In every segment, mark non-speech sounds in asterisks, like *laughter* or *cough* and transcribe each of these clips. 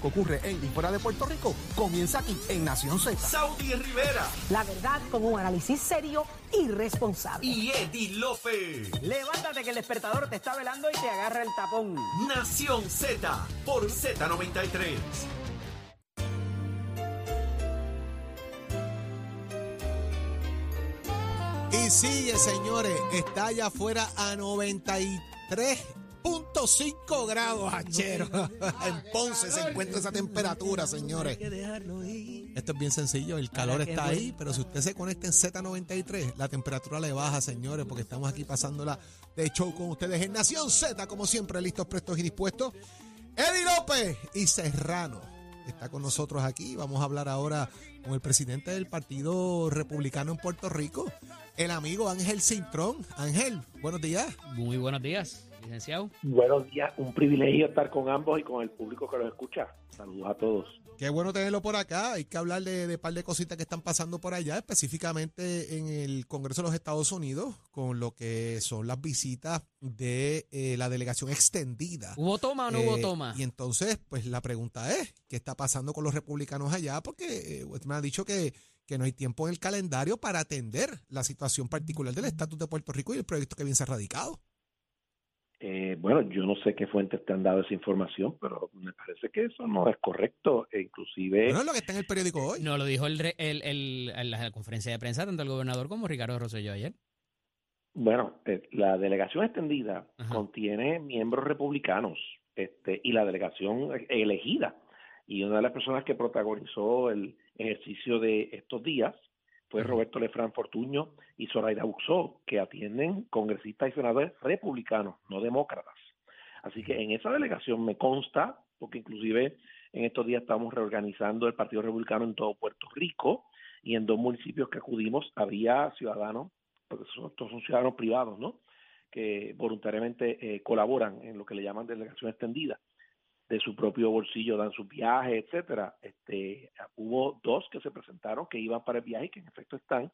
lo que ocurre en y fuera de Puerto Rico comienza aquí en Nación Z. Saudi Rivera La verdad con un análisis serio y responsable. y Eddie Lofe. Levántate que el despertador te está velando y te agarra el tapón. Nación Z por Z93. Y sigue, señores, está allá afuera a 93.5 grados, hachero. *laughs* En Ponce se encuentra esa temperatura, señores. Esto es bien sencillo, el calor está ahí, pero si usted se conecta en Z93, la temperatura le baja, señores, porque estamos aquí pasándola de show con ustedes en Nación Z, como siempre, listos, prestos y dispuestos. Eddie López y Serrano está con nosotros aquí. Vamos a hablar ahora con el presidente del Partido Republicano en Puerto Rico, el amigo Ángel Cintrón. Ángel, buenos días. Muy buenos días, licenciado. Buenos días, un privilegio estar con ambos y con el público que los escucha. Saludos a todos. Qué bueno tenerlo por acá. Hay que hablar de, de par de cositas que están pasando por allá, específicamente en el Congreso de los Estados Unidos, con lo que son las visitas de eh, la delegación extendida. ¿Hubo toma o no hubo Eh, toma? Y entonces, pues la pregunta es, ¿qué está pasando con los republicanos allá? Porque eh, usted me ha dicho que, que no hay tiempo en el calendario para atender la situación particular del estatus de Puerto Rico y el proyecto que ha radicado. Eh, bueno, yo no sé qué fuentes te han dado esa información, pero me parece que eso no es correcto. E inclusive, Bueno, es lo que está en el periódico hoy. No lo dijo el, re- el, el- en la conferencia de prensa tanto el gobernador como Ricardo Rosselló ayer. bueno, eh, la delegación extendida Ajá. contiene miembros republicanos este, y la delegación elegida. Y una de las personas que protagonizó el ejercicio de estos días fue. Roberto Lefran Fortuño y Zoraida Buxó, que atienden congresistas y senadores republicanos, no demócratas. Así que en esa delegación me consta, porque inclusive en estos días estamos reorganizando el Partido Republicano en todo Puerto Rico y en dos municipios que acudimos había ciudadanos, porque estos son ciudadanos privados, ¿no? Que voluntariamente eh, colaboran en lo que le llaman delegación extendida de su propio bolsillo dan sus viajes, etcétera. Este, hubo dos que se presentaron que iban para el viaje y que en efecto están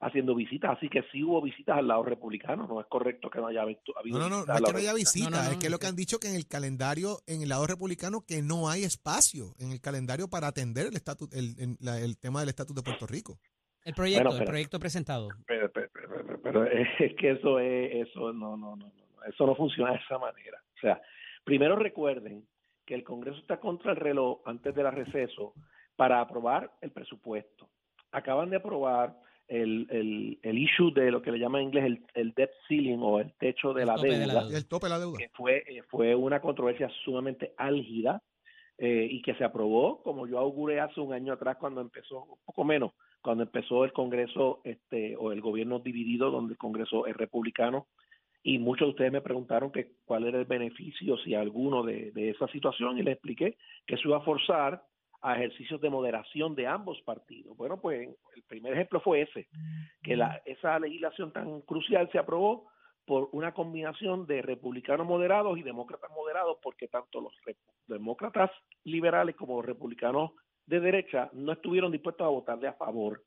haciendo visitas, así que sí hubo visitas al lado republicano, no es correcto que no haya habido No, no, no, visitas no es que no haya republicano. visita, No, no, es no, que es lo que han dicho que en el calendario, en el lado republicano, que no hay espacio en el calendario para atender el estatus, el, el- el tema del estatus de Puerto Rico. El proyecto, Bueno, el pero- proyecto presentado. pero, pero, pero- pero- pero *laughs* es que eso es eso no, no no no no, eso no funciona de esa manera o sea primero recuerden que el Congreso está contra el reloj antes del receso para aprobar el presupuesto acaban de aprobar el, el, el issue de lo que le llama en inglés el, el debt ceiling o el techo de El la de la deuda el tope de la deuda. que fue, eh, fue una controversia sumamente álgida eh, y que se aprobó, como yo auguré hace un año atrás cuando empezó, un poco menos, cuando empezó el Congreso este, o el gobierno dividido, donde el Congreso es republicano, y muchos de ustedes me preguntaron que cuál era el beneficio, si alguno, de, de esa situación, y les expliqué que eso iba a forzar a ejercicios de moderación de ambos partidos. Bueno, pues el primer ejemplo fue ese, que la, esa legislación tan crucial se aprobó por una combinación de republicanos moderados y demócratas moderados, porque tanto los demócratas liberales como los republicanos de derecha no estuvieron dispuestos a votarle a favor.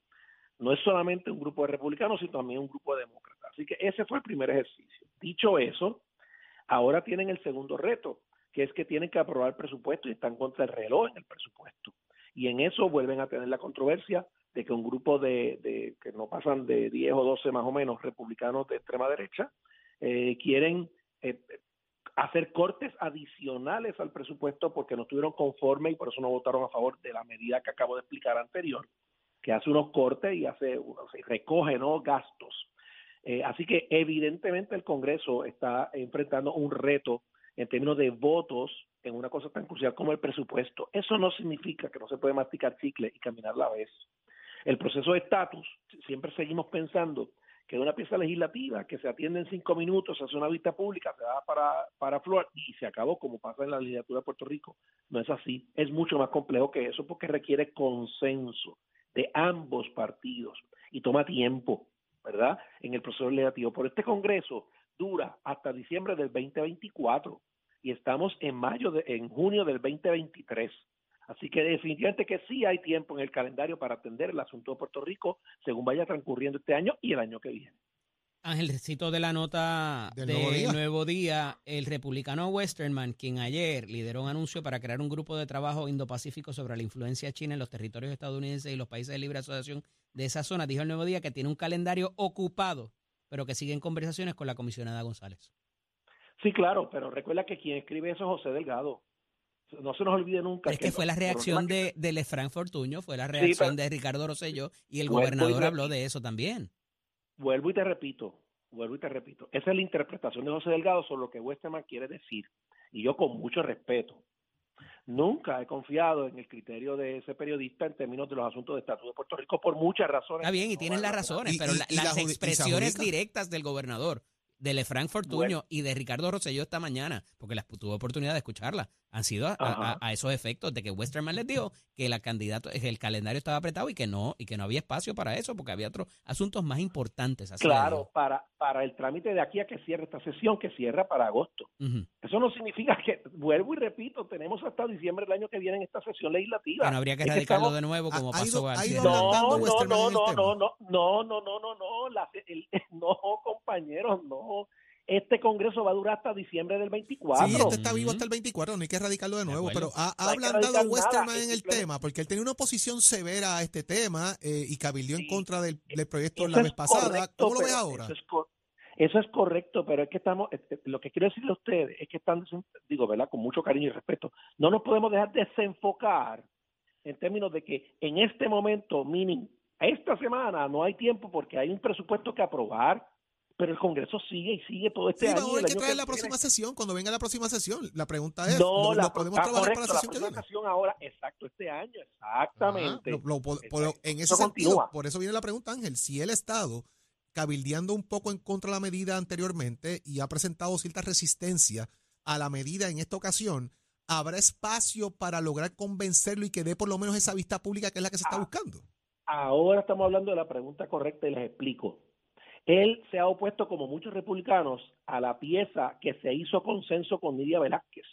No es solamente un grupo de republicanos, sino también un grupo de demócratas. Así que ese fue el primer ejercicio. Dicho eso, ahora tienen el segundo reto, que es que tienen que aprobar el presupuesto y están contra el reloj en el presupuesto. Y en eso vuelven a tener la controversia de que un grupo de, que no pasan de 10 o 12 más o menos republicanos de extrema derecha eh, quieren eh, hacer cortes adicionales al presupuesto porque no estuvieron conformes y por eso no votaron a favor de la medida que acabo de explicar anterior, que hace unos cortes y hace recoge ¿no? gastos. Eh, así que evidentemente el Congreso está enfrentando un reto en términos de votos en una cosa tan crucial como el presupuesto. Eso no significa que no se puede masticar chicle y caminar a la vez. El proceso de estatus, siempre seguimos pensando que una pieza legislativa que se atiende en cinco minutos, se hace una vista pública, se da para, para Flor y se acabó como pasa en la legislatura de Puerto Rico. No es así, es mucho más complejo que eso porque requiere consenso de ambos partidos y toma tiempo, ¿verdad? En el proceso legislativo. Por este Congreso dura hasta diciembre del 2024 y estamos en mayo, de, en junio del 2023. Así que definitivamente que sí hay tiempo en el calendario para atender el asunto de Puerto Rico según vaya transcurriendo este año y el año que viene. Ángel, cito de la nota Del de Nuevo Día. Nuevo Día, el republicano Westerman, quien ayer lideró un anuncio para crear un grupo de trabajo indo-pacífico sobre la influencia china en los territorios estadounidenses y los países de libre asociación de esa zona, dijo el Nuevo Día que tiene un calendario ocupado, pero que sigue en conversaciones con la comisionada González. Sí, claro, pero recuerda que quien escribe eso es José Delgado. No se nos olvide nunca. Es que fue la reacción de, de Lefranc Fortuño, fue la reacción pero- de Ricardo Rosselló y el gobernador habló de eso también. Vuelvo y te repito, vuelvo y te repito. Esa es la interpretación de José Delgado sobre lo que Westerman quiere decir. Y yo con mucho respeto. Nunca he confiado en el criterio de ese periodista en términos de los asuntos de estatus de Puerto Rico por muchas razones. Está bien, y vale las razones, Y- pero y- la- y la las expresiones directas del gobernador, de Lefranc Fortuño Bueno. y de Ricardo Rosselló esta mañana, porque las tuve oportunidad de escucharla, han sido a, a- Ajá. a esos efectos de que Westerman les dijo que la candidato, el calendario estaba apretado y que no y que no había espacio para eso, porque había otros asuntos más importantes. así Claro, para, para el trámite de aquí a que cierre esta sesión, que cierra para agosto. Eso no significa que, vuelvo y repito, tenemos hasta diciembre del año que viene en esta sesión legislativa. No habría que Es erradicarlo estamos- de nuevo como ha ido- pasó ha ido cierre. adelantando No, no, no, no, no, no, no, no, no, no, la- el- *laughs* no, compañeros, no. Este Congreso va a durar hasta diciembre del 24. Sí, este está vivo hasta el 24, no hay que erradicarlo de nuevo, pero ha, ha No ablandado Westerman nada, en el tema, porque él tenía una oposición severa a este tema eh, y cabildió en contra del, del proyecto la vez pasada. correcto, ¿Cómo lo ves pero ahora? Eso es, cor- eso es correcto, pero es que estamos, este, lo que quiero decirle a ustedes es que están, digo, ¿verdad? Con mucho cariño y respeto, no nos podemos dejar desenfocar en términos de que en este momento, meaning, esta semana no hay tiempo porque hay un presupuesto que aprobar, pero el Congreso sigue y sigue todo este Sí, año. vamos a ver qué trae que la viene. próxima sesión, cuando venga la próxima sesión. La pregunta es, No, ¿lo, la, lo podemos ah, trabajar correcto, para la la sesión que próxima viene? sesión ahora, exacto, este año, exactamente. Ajá, lo- lo por- en ese Eso sentido, continúa. por eso viene la pregunta, Ángel, si el Estado, cabildeando un poco en contra de la medida anteriormente y ha presentado cierta resistencia a la medida en esta ocasión, ¿habrá espacio para lograr convencerlo y que dé por lo menos esa vista pública que es la que se está Ah. buscando? Ahora estamos hablando de la pregunta correcta y les explico. Él se ha opuesto, como muchos republicanos, a la pieza que se hizo consenso con Nidia Velázquez,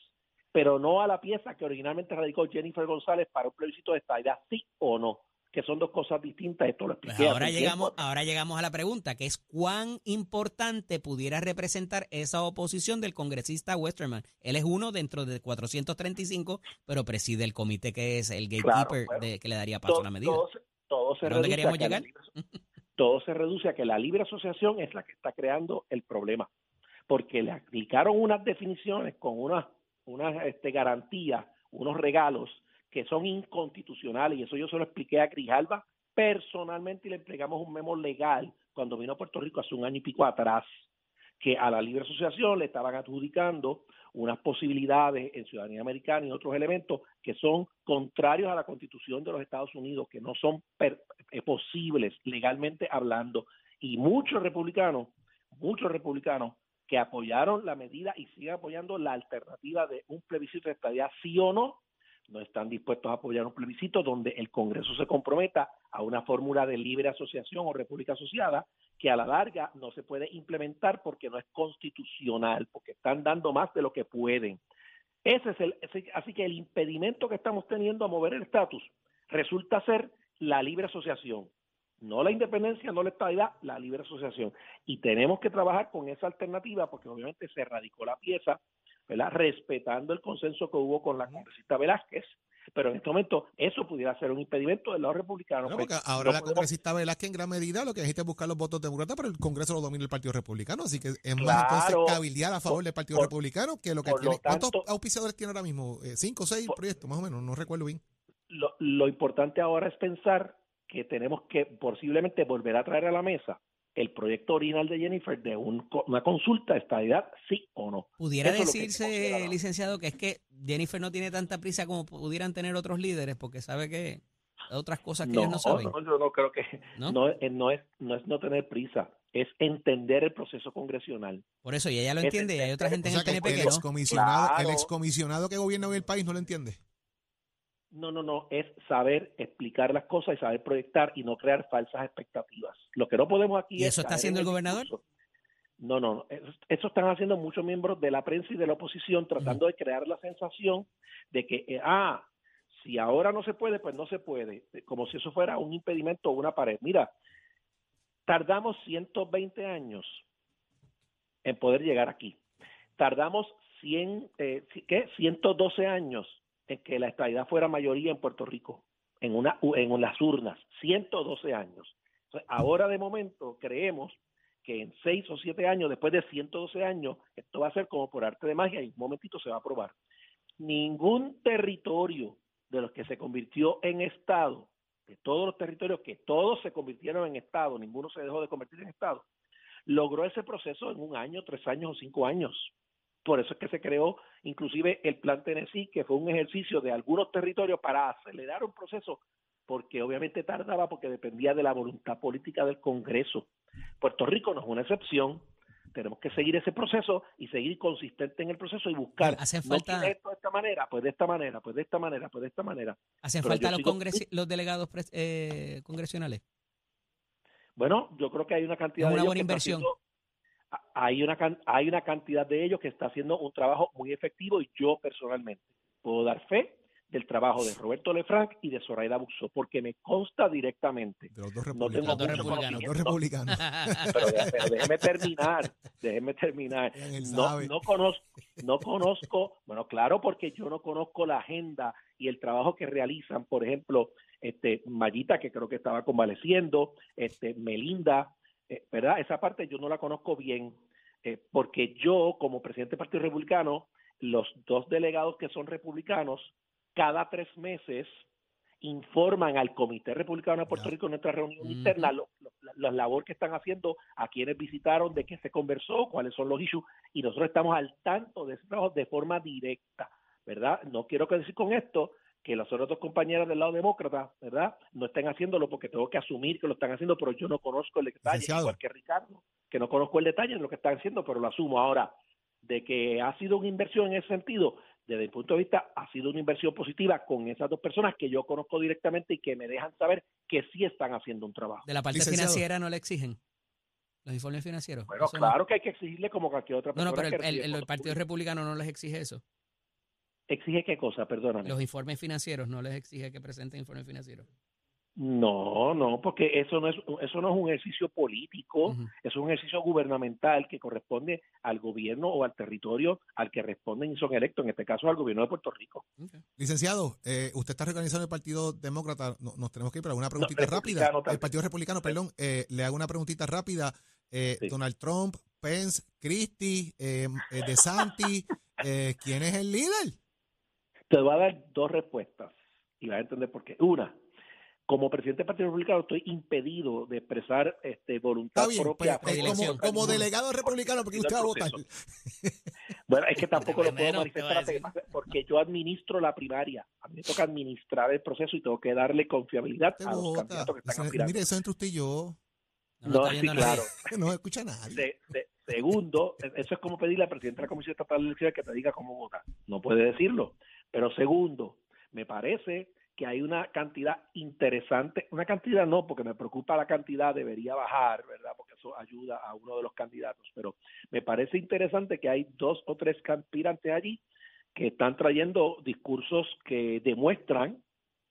pero no a la pieza que originalmente radicó Jennifer González para un plebiscito de estabilidad, sí o no, que son dos cosas distintas. Esto lo Pues ahora llegamos, tiempo. ahora llegamos a la pregunta, que es cuán importante pudiera representar esa oposición del congresista Westerman. Él es uno dentro de 435, pero preside el comité que es el Claro, gatekeeper bueno. de, que le daría paso todo, a la medida. todo todo se ¿Por dónde queríamos llegar? *laughs* todo se reduce a que la libre asociación es la que está creando el problema, porque le aplicaron unas definiciones con unas unas este, garantías, unos regalos que son inconstitucionales y eso yo se lo expliqué a Grijalba personalmente y le entregamos un memo legal cuando vino a Puerto Rico hace un año y pico atrás que a la libre asociación le estaban adjudicando unas posibilidades en ciudadanía americana y otros elementos que son contrarios a la constitución de los Estados Unidos, que no son per- eh, posibles legalmente hablando. Y muchos republicanos, muchos republicanos que apoyaron la medida y siguen apoyando la alternativa de un plebiscito de estadía sí o no, no están dispuestos a apoyar un plebiscito donde el Congreso se comprometa a una fórmula de libre asociación o república asociada que a la larga no se puede implementar porque no es constitucional, porque están dando más de lo que pueden. Ese es el, así que el impedimento que estamos teniendo a mover el estatus resulta ser la libre asociación, no la independencia, no la estabilidad, la libre asociación. Y tenemos que trabajar con esa alternativa porque obviamente se radicó la pieza, ¿verdad? Respetando el consenso que hubo con la congresista Velázquez, pero en este momento eso pudiera ser un impedimento del lado republicano. No, porque ahora no la podemos- congresista Velázquez en gran medida lo que necesita es buscar los votos demócratas, pero el Congreso lo domina el Partido Republicano, así que es más entonces cabildear a favor Por- del Partido por- Republicano que lo que lo tiene. ¿Cuántos auspiciadores tiene ahora mismo? Eh, ¿Cinco o seis Por- proyectos, más o menos? No recuerdo bien. lo, lo importante ahora es pensar que tenemos que posiblemente volver a traer a la mesa el proyecto original de Jennifer de un co- una consulta de estabilidad, sí o no. Pudiera Eso que que decirse, licenciado, que es que Jennifer no tiene tanta prisa como pudieran tener otros líderes, porque sabe que hay otras cosas que ellos no saben. no, yo no creo que ¿No? ¿No? no es no es no tener prisa, es entender el proceso congresional. Por eso, y ella lo entiende, y hay otra gente O en el que PNP el que no. excomisionado, el excomisionado que gobierna hoy el país no lo entiende. No, no, no, es saber explicar las cosas y saber proyectar y no crear falsas expectativas. Lo que no podemos aquí ¿Y es eso está haciendo en el gobernador? discurso. No, no, no. Eso, eso están haciendo muchos miembros de la prensa y de la oposición tratando de crear la sensación de que, eh, ah, si ahora no se puede, pues no se puede, como si eso fuera un impedimento o una pared. Mira, Tardamos 120 años en poder llegar aquí. Tardamos 100, eh, ¿qué? 112 años en que la estabilidad fuera mayoría en Puerto Rico, en, una, en las urnas. 112 años. Entonces, ahora de momento creemos que en 6 o 7 años, después de 112 años, esto va a ser como por arte de magia y un momentito se va a aprobar. Ningún territorio de los que se convirtió en Estado, de todos los territorios que todos se convirtieron en Estado, ninguno se dejó de convertir en Estado, logró ese proceso en un año, tres años o cinco años. Por eso es que se creó inclusive el Plan Tennessee, que fue un ejercicio de algunos territorios para acelerar un proceso, porque obviamente tardaba porque dependía de la voluntad política del Congreso. Puerto Rico no es una excepción. Tenemos que seguir ese proceso y seguir consistente en el proceso y buscar. Hacen falta. No esto de esta manera, pues de esta manera, pues de esta manera, pues de esta manera. ¿Hacen Pero falta los, sigo- los delegados eh, congresionales? Bueno, yo creo que hay una cantidad una de ellos buena inversión. haciendo- hay una can- hay una cantidad de ellos que está haciendo un trabajo muy efectivo y yo personalmente puedo dar fe del trabajo de Roberto Lefranc y de Zoraida Buxo porque me consta directamente. De los dos No tengo republicanos. Los dos republicanos. Los dos conocimiento, republicanos. pero, déjeme terminar, déjeme terminar. No, no conozco, no conozco, bueno, claro, porque yo no conozco la agenda y el trabajo que realizan, por ejemplo, este Mayita, que creo que estaba convaleciendo, este Melinda, eh, ¿verdad? Esa parte yo no la conozco bien, eh, porque yo, como presidente del Partido Republicano, los dos delegados que son republicanos, cada tres meses informan al Comité Republicano de Puerto. Rico en nuestra reunión interna lo- lo- la, la labor que están haciendo, a quienes visitaron, de qué se conversó, cuáles son los issues, y nosotros estamos al tanto de ese trabajo de forma directa, ¿verdad? No quiero que decir con esto que las otras dos compañeras del lado demócrata, ¿verdad? No estén haciéndolo porque tengo que asumir que lo están haciendo, pero yo no conozco el detalle, Licenciado. igual que Ricardo, que no conozco el detalle de lo que están haciendo, pero lo asumo. Ahora, de que ha sido una inversión en ese sentido, desde mi punto de vista, ha sido una inversión positiva con esas dos personas que yo conozco directamente y que me dejan saber que sí están haciendo un trabajo. De la parte Licenciado. financiera no le exigen los informes financieros. Bueno, no. claro que hay que exigirle como cualquier otra No, persona. no, pero que el, el- Partido. Republicano no les exige eso. ¿Exige qué cosa? Perdóname. Los informes financieros no les exige que presenten informes financieros. No, no, porque eso no es eso no es un ejercicio político, es un ejercicio gubernamental que corresponde al gobierno o al territorio al que responden y son electos, en este caso al gobierno de Puerto Rico. Licenciado, eh, usted está organizando el Partido Demócrata. No- nos tenemos que ir para una preguntita No, rápida. El. Partido Republicano, perdón. eh, le hago una preguntita rápida. Eh, Sí. Donald Trump, Pence, Christie, eh, eh, DeSantis, eh, ¿quién es el líder? Te voy a dar dos respuestas y vas a entender por qué. Una, como presidente del Partido Republicano estoy impedido de expresar este, voluntad bien, pues, propia. como, delegado republicano, porque usted va a votar. Bueno, es que tampoco lo puedo manifestar porque yo administro la primaria. A mí me toca administrar el proceso y tengo que darle confiabilidad a los candidatos que están Eso- aspirando. Mire, eso entre usted y yo. No, sí, claro. *laughs* No escucha a nadie. Se- se- segundo, eso es como pedirle al presidente de la Comisión Estatal de Elecciones que te diga cómo votar. No puede decirlo. Pero segundo, me parece que hay una cantidad interesante, una cantidad no, porque me preocupa la cantidad, debería bajar, ¿verdad? Porque eso ayuda a uno de los candidatos. Pero me parece interesante que hay dos o tres aspirantes allí que están trayendo discursos que demuestran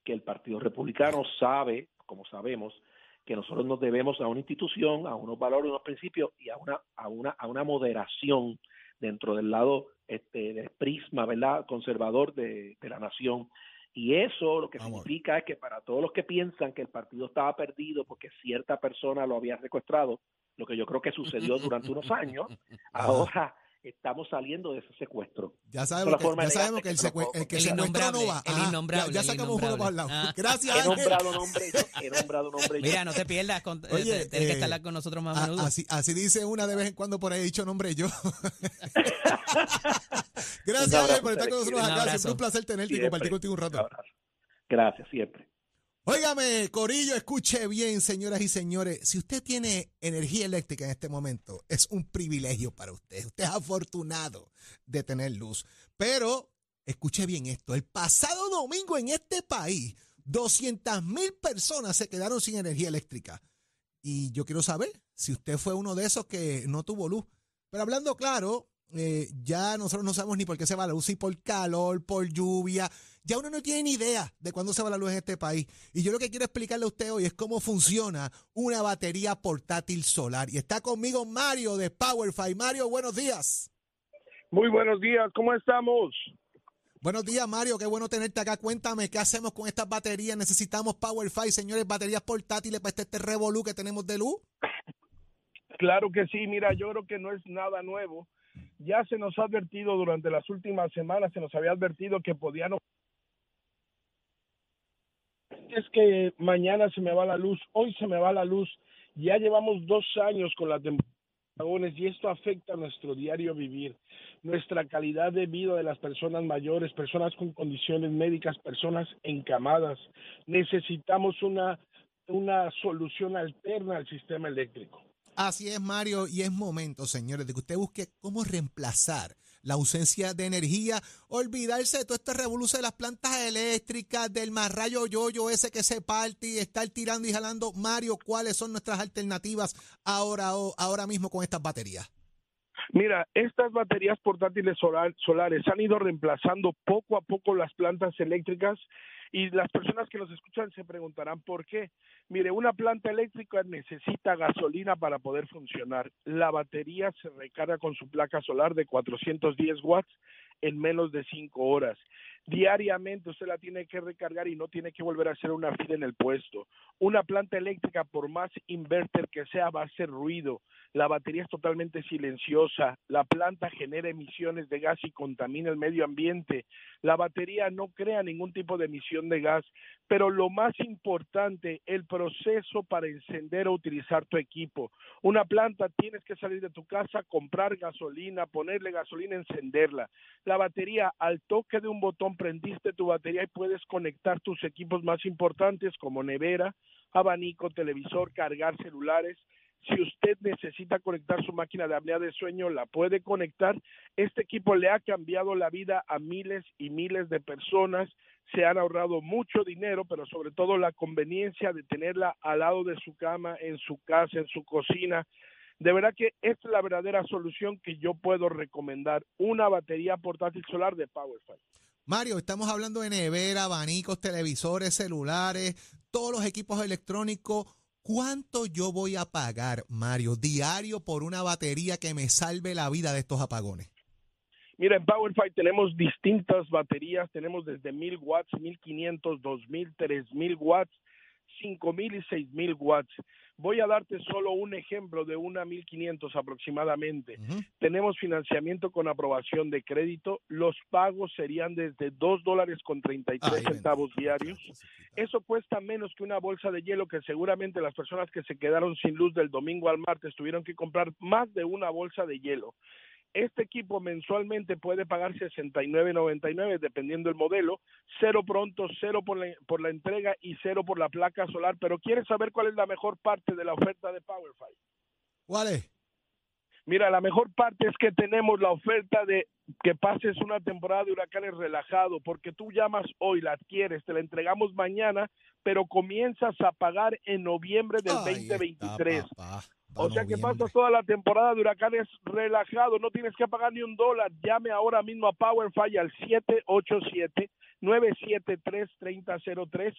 que el Partido Republicano sabe, como sabemos, que nosotros nos debemos a una institución, a unos valores, unos principios y a una a una a una moderación dentro del lado este del prisma, ¿verdad? conservador de, de la nación. Y eso lo que significa es que para todos los que piensan que el partido estaba perdido porque cierta persona lo había secuestrado, lo que yo creo que sucedió durante unos años, *laughs* ahora estamos saliendo de ese secuestro. Ya sabemos que, ya sabemos que el, elegante que secue- lo el que El innombrable, no va. el innombrable, Ya, sacamos uno para el lado. Ah. Gracias, He nombrado nombres, yo, he nombrado nombres. yo. Mira, no te pierdas. Con, eh, Oye, te- tienes que eh, estar con nosotros más a A- menudo. así, así dice una de vez en cuando por ahí, he dicho nombre yo. *laughs* Gracias, Un abrazo, Ángel, por estar con nosotros Un acá. Siempre un placer tenerte y Siempre. compartir contigo un Un rato. abrazo. Gracias, siempre. Óigame, Corillo, escuche bien, señoras y señores. Si usted tiene energía eléctrica en este momento, es un privilegio para usted. Usted es afortunado de tener luz. Pero, escuche bien esto. El pasado domingo en este país, 200 mil personas se quedaron sin energía eléctrica. Y yo quiero saber si usted fue uno de esos que no tuvo luz. Pero hablando claro, eh, ya nosotros no sabemos ni por qué se va la luz, si por calor, por lluvia. Ya uno no tiene ni idea de cuándo se va la luz en este país. Y yo lo que quiero explicarle a usted hoy es cómo funciona una batería portátil solar. Y está conmigo Mario de PowerFi. Mario, buenos días. Muy buenos días, ¿cómo estamos? Buenos días, Mario. Qué bueno tenerte acá. Cuéntame, ¿qué hacemos con estas baterías? Necesitamos PowerFi, señores, baterías portátiles para este, este revolú que tenemos de luz. Claro que sí, mira, yo creo que no es nada nuevo. Ya se nos ha advertido durante las últimas semanas, se nos había advertido que podían... Es que mañana se me va la luz, hoy se me va la luz. Ya llevamos dos años con la temporada y esto afecta a nuestro diario vivir, nuestra calidad de vida de las personas mayores, personas con condiciones médicas, personas encamadas. Necesitamos una, una solución alterna al sistema eléctrico. Así es, Mario, y es momento, señores, de que usted busque cómo reemplazar la ausencia de energía, olvidarse de todo este revolución de las plantas eléctricas, del marrayo yoyo ese que se parte y estar tirando y jalando. Mario, ¿cuáles son nuestras alternativas ahora, ahora mismo con estas baterías? Mira, estas baterías portátiles solares han ido reemplazando poco a poco las plantas eléctricas y las personas que nos escuchan se preguntarán por qué. Mire, una planta eléctrica necesita gasolina para poder funcionar. La batería se recarga con su placa solar de 410 watts en menos de 5 horas. Diariamente usted la tiene que recargar y no tiene que volver a hacer una fila en el puesto. Una planta eléctrica, por más inverter que sea, va a hacer ruido. La batería es totalmente silenciosa. La planta genera emisiones de gas y contamina el medio ambiente. La batería no crea ningún tipo de emisión de gas. Pero lo más importante, el proceso para encender o utilizar tu equipo. Una planta tienes que salir de tu casa, comprar gasolina, ponerle gasolina, encenderla. La batería, al toque de un botón, prendiste tu batería y puedes conectar tus equipos más importantes como nevera, abanico, televisor, cargar celulares. Si usted necesita conectar su máquina de apnea de sueño, la puede conectar. Este equipo le ha cambiado la vida a miles y miles de personas. Se han ahorrado mucho dinero, pero sobre todo la conveniencia de tenerla al lado de su cama, en su casa, en su cocina. De verdad que esta es la verdadera solución que yo puedo recomendar, una batería portátil solar de PowerFi. Mario, estamos hablando de nevera, abanicos, televisores, celulares, todos los equipos electrónicos. ¿Cuánto yo voy a pagar, Mario, diario por una batería que me salve la vida de estos apagones? Mira, en PowerFi tenemos distintas baterías, tenemos desde 1000 watts, 1500, 2000, 3000 watts, 5000 y 6000 watts. Voy a darte solo un ejemplo de una 1500 aproximadamente. Tenemos financiamiento con aprobación de crédito. Los pagos serían desde 2 dólares con 33 centavos diarios. Eso cuesta menos que una bolsa de hielo que seguramente las personas que se quedaron sin luz del domingo al martes tuvieron que comprar más de una bolsa de hielo. Este equipo mensualmente puede pagar 69.99 dependiendo del modelo, cero pronto, cero por la, por la entrega y cero por la placa solar. Pero ¿quieres saber cuál es la mejor parte de la oferta de PowerFi? ¿Cuál es? Mira, la mejor parte es que tenemos la oferta de que pases una temporada de huracanes relajado, porque tú llamas hoy, la adquieres, te la entregamos mañana, pero comienzas a pagar en noviembre del 2023. O sea que pasas toda la temporada de huracanes relajado, no tienes que pagar ni un dólar. Llame ahora mismo a PowerFi al 787-973-3003,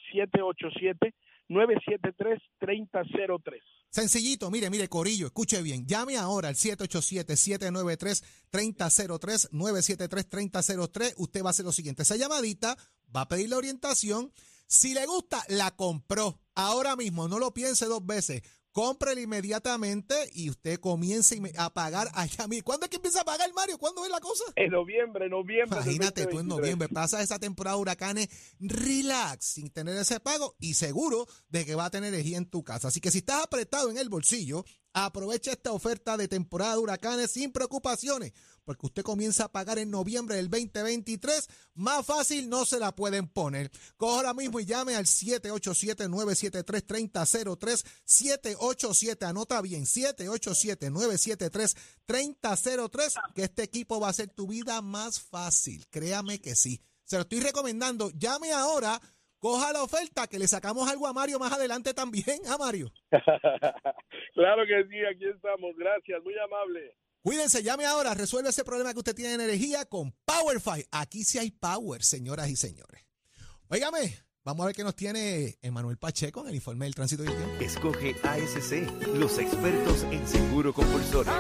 787-973-3003. Sencillito, mire, mire, Corillo, escuche bien. Llame ahora al 787-793-3003, 973-3003. Usted va a hacer lo siguiente. Esa llamadita va a pedir la orientación. Si le gusta, la compró. Ahora mismo, no lo piense dos veces cómprele inmediatamente y usted comience a pagar allá. ¿Cuándo es que empieza a pagar, Mario? ¿Cuándo es la cosa? En noviembre, noviembre. Imagínate tú en noviembre, pasa esa temporada de huracanes relax, sin tener ese pago y seguro de que va a tener energía en tu casa. Así que si estás apretado en el bolsillo, aprovecha esta oferta de temporada de huracanes sin preocupaciones porque usted comienza a pagar en noviembre del 2023. Más fácil no se la pueden poner. Coja ahora mismo y llame al 787-973-3003. 787, anota bien, 787-973-3003, que este equipo va a hacer tu vida más fácil. Créame que sí. Se lo estoy recomendando. Llame ahora coja la oferta que le sacamos algo a Mario más adelante también, a Mario. *laughs* claro que sí, aquí estamos. Gracias, muy amable. Cuídense, llame ahora, resuelve ese problema que usted tiene en energía con PowerFi. Aquí sí hay power, señoras y señores. Óigame, vamos a ver qué nos tiene Emanuel Pacheco en el informe del tránsito y el tiempo. Escoge ASC, los expertos en seguro compulsorio.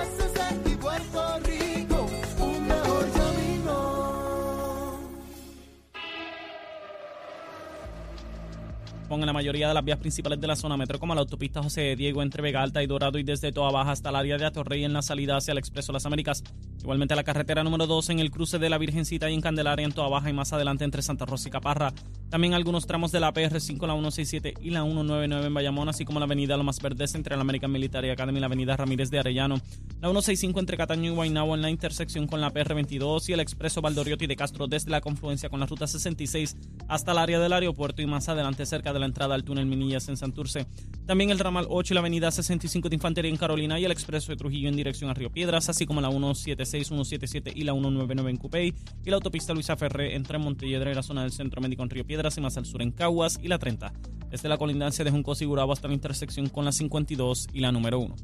En la mayoría de las vías principales de la zona metro, como la autopista José Diego entre Vega Alta y Dorado y desde Toa Baja hasta el área de Atorrey en la salida hacia el Expreso Las Américas. Igualmente la carretera número 2 en el cruce de la Virgencita y en Candelaria en Toa Baja y más adelante entre Santa Rosa y Caparra. También algunos tramos de la PR5, la 167 y la 199 en Bayamón, así como la avenida Lomas Verdes entre la American Military Academy y la avenida Ramírez de Arellano. La 165 entre Cataño y Guaynabo en la intersección con la PR22 y el Expreso Valdoriotti de Castro desde la confluencia con la ruta 66 hasta el área del aeropuerto y más adelante cerca de la entrada al túnel Minillas en Santurce. También el ramal 8 y la avenida 65 de Infantería en Carolina y el expreso de Trujillo en dirección a Río Piedras, así como la 176, 177 y la 199 en Cupey y la autopista Luisa Ferré entre Montelledra y la zona del Centro Médico en Río Piedras y más al sur en Caguas y la 30. Desde la colindancia de Junco Sigurabo hasta la intersección con la 52 y la número 1.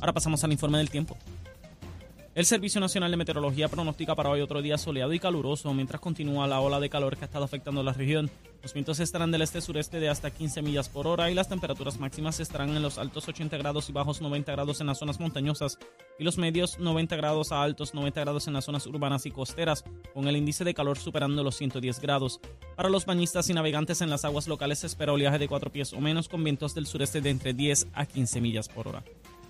Ahora pasamos al informe del tiempo. El Servicio Nacional de Meteorología pronostica para hoy otro día soleado y caluroso mientras continúa la ola de calor que ha estado afectando la región. Los vientos estarán del este-sureste de hasta 15 millas por hora y las temperaturas máximas estarán en los altos 80 grados y bajos 90 grados en las zonas montañosas y los medios 90 grados a altos 90 grados en las zonas urbanas y costeras, con el índice de calor superando los 110 grados. Para los bañistas y navegantes en las aguas locales se espera oleaje de 4 pies o menos con vientos del sureste de entre 10 a 15 millas por hora.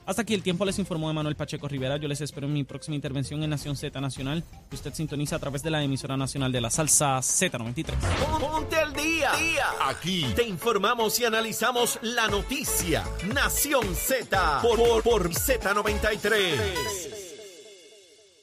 Hasta aquí el tiempo les informó Emanuel Pacheco Rivera. Yo les espero en mi próxima intervención en Nación Z Nacional, que usted sintoniza a través de la emisora nacional de la salsa Z93. Ponte al día. Aquí te informamos y analizamos la noticia. Nación Z por, por, por Z93.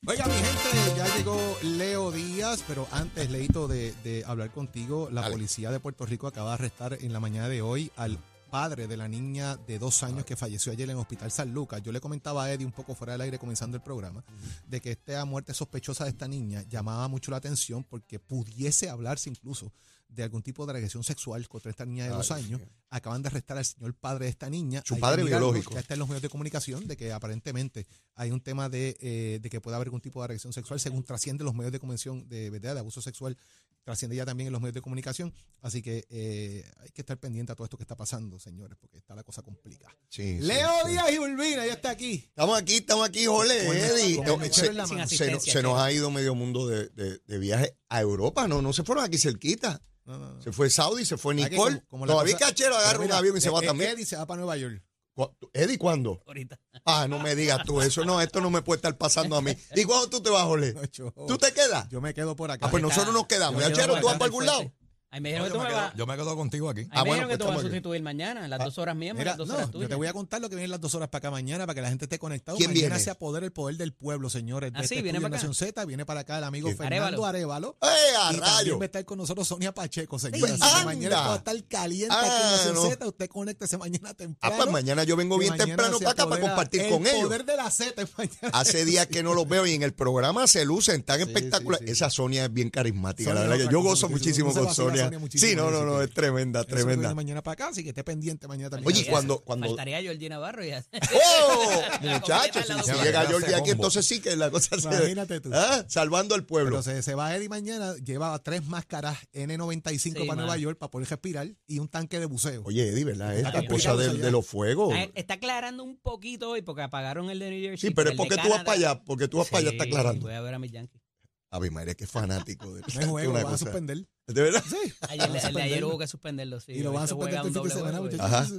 Oiga, mi gente, ya llegó Leo Díaz, pero antes, Leito, de, de hablar contigo, la policía de Puerto Rico acaba de arrestar en la mañana de hoy al padre de la niña de dos años que falleció ayer en el Hospital San Lucas. Yo le comentaba a Eddie un poco fuera del aire comenzando el programa de que esta muerte sospechosa de esta niña llamaba mucho la atención porque pudiese hablarse incluso de algún tipo de agresión sexual contra esta niña de dos años. Acaban de arrestar al señor padre de esta niña. Su padre biológico. Ya está en los medios de comunicación de que aparentemente hay un tema de, eh, de que puede haber algún tipo de agresión sexual según trasciende los medios de convención de verdad de abuso sexual trasciende ya también en los medios de comunicación. Así que eh, hay que estar pendiente a todo esto que está pasando, señores, porque está la cosa complicada. Sí, Leo Díaz y Urbina, ya está aquí. Estamos aquí, estamos aquí, jole, Eddie. Eh, se, se nos- se nos ha ido medio mundo de, de- de viaje a Europa, no, no se fueron aquí cerquita. No, no, no. Se fue Saudi, se fue ¿Sabes que Nicole. como- como la Todavía cosa- Cachero agarra un avión y se va eh, también. Eddie se va para Nueva York. ¿Cu- Eddie, ¿cuándo? Ahorita. Ah, no me digas tú eso. No, esto no me puede estar pasando a mí. ¿Y cuándo tú te vas, Jole? No, *laughs* ¿Tú te quedas? Yo me quedo por acá. Ah, pues nosotros nos quedamos. ¿Ya, Chero, tú vas para algún fuerte. lado? Ahí me dijeron que tú me vas. Yo me quedo contigo aquí. Ahí Ah, me bueno, dijeron que pues tú vas a estamos aquí. sustituir mañana, las dos horas mías, Mira, las dos no, horas yo tuyas. te voy a contar lo que vienen las dos horas para acá mañana para que la gente esté conectada. ¿Quién mañana viene? se apodera el poder del pueblo, señores. De Ah, este viene para acá. Nación Z, viene para acá el amigo ¿Quién? Fernando Arevalo. ¡Eh, a y rayo! también va a estar con nosotros Sonia Pacheco, señores. Pues, Así mañana va a estar caliente aquí Ah, en Nación no. Z. Usted conéctese mañana Ah, temprano. pues mañana yo vengo bien temprano para acá para compartir el con ellos. poder de la Z mañana. Hace días que no los veo y en el programa se lucen tan *laughs* Sí, espectacular. sí, sí. Esa Sonia es bien carismática, la verdad yo gozo muchísimo. No con Sonia. Sí, no, no, no, es tremenda, Eso tremenda. mañana para acá, así que esté pendiente mañana también. Oye, cuando- cuando- Faltaría Georgie Navarro ya. *laughs* ¡Oh! Muchachos, si, si llega. Jordi aquí, entonces sí que la cosa se. Imagínate tú. ¿Ah? Salvando al pueblo. Pero se, se va Eddie mañana, lleva tres máscaras N95 Sí, para. Nueva York para poder respirar y un tanque de buceo. Oye, Eddie, ¿verdad? Esta Está cosa de, de los fuegos. Ah, Está aclarando un poquito hoy porque apagaron el de New Jersey. Sí, pero es porque de tú vas para allá, porque tú vas para allá, está aclarando. Voy a ver a mis Yankees. María, que fanático de No *laughs* juego, una lo van a suspender. ¿De verdad? Sí. *laughs* Ayer, el de ayer hubo que suspenderlo, sí. y lo van a suspender este fin de semana, muchachos.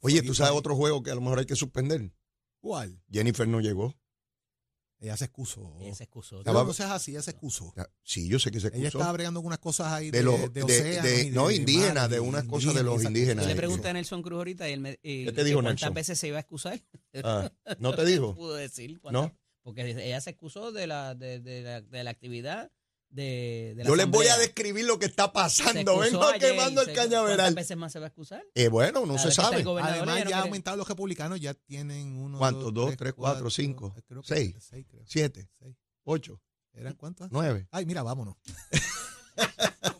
Oye, ¿tú sabes otro juego que a lo mejor hay que suspender? ¿Cuál? Jennifer no llegó. Ella se excusó. Ella se excusó. No seas así, ella se excusó. Sí, yo sé que se Ella excusó. estaba bregando con unas cosas ahí de, de los de, no indígenas, de unas cosas de los indígenas. Yo le pregunté a Nelson Cruz ahorita y él me. y- ¿Qué te dijo ¿Cuántas Nelson? veces se iba a excusar? Ah, *laughs* ¿No te dijo? pudo decir. cuántas- ¿No? Porque ella se excusó de la, de, de la, de la actividad de, de la Yo les voy a describir lo que está pasando. Vengo quemando el se- ¿Cuántas cañaveral. veces más se va a excusar? Eh, bueno, no Cada se sabe. Además, no ya ha quiere- aumentado los republicanos, ya tienen uno. ¿Cuántos? dos, Dos, tres, cuatro, cinco, creo que seis, seis, creo. Siete, Seis. ocho, ¿Eran cuántos? nueve. Ay, mira, vámonos. *laughs*